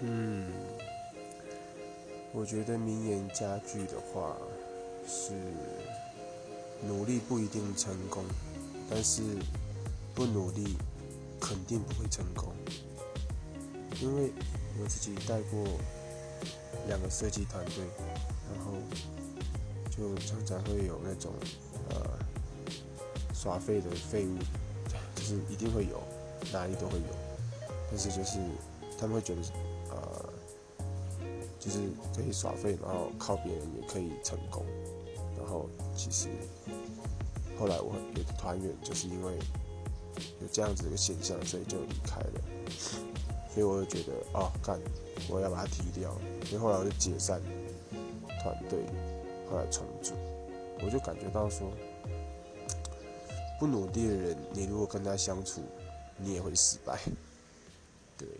嗯，我觉得名言佳句的话是：努力不一定成功，但是不努力肯定不会成功。因为我自己带过两个设计团队，然后就常常会有那种呃耍废的废物，就是一定会有，哪里都会有，但是就是他们会觉得。呃就是可以耍废，然后靠别人也可以成功。然后其实后来我有个团员，就是因为有这样子的一个现象，所以就离开了。所以我就觉得，哦，干，我要把它踢掉。所以后来我就解散团队，后来重组。我就感觉到说，不努力的人，你如果跟他相处，你也会失败。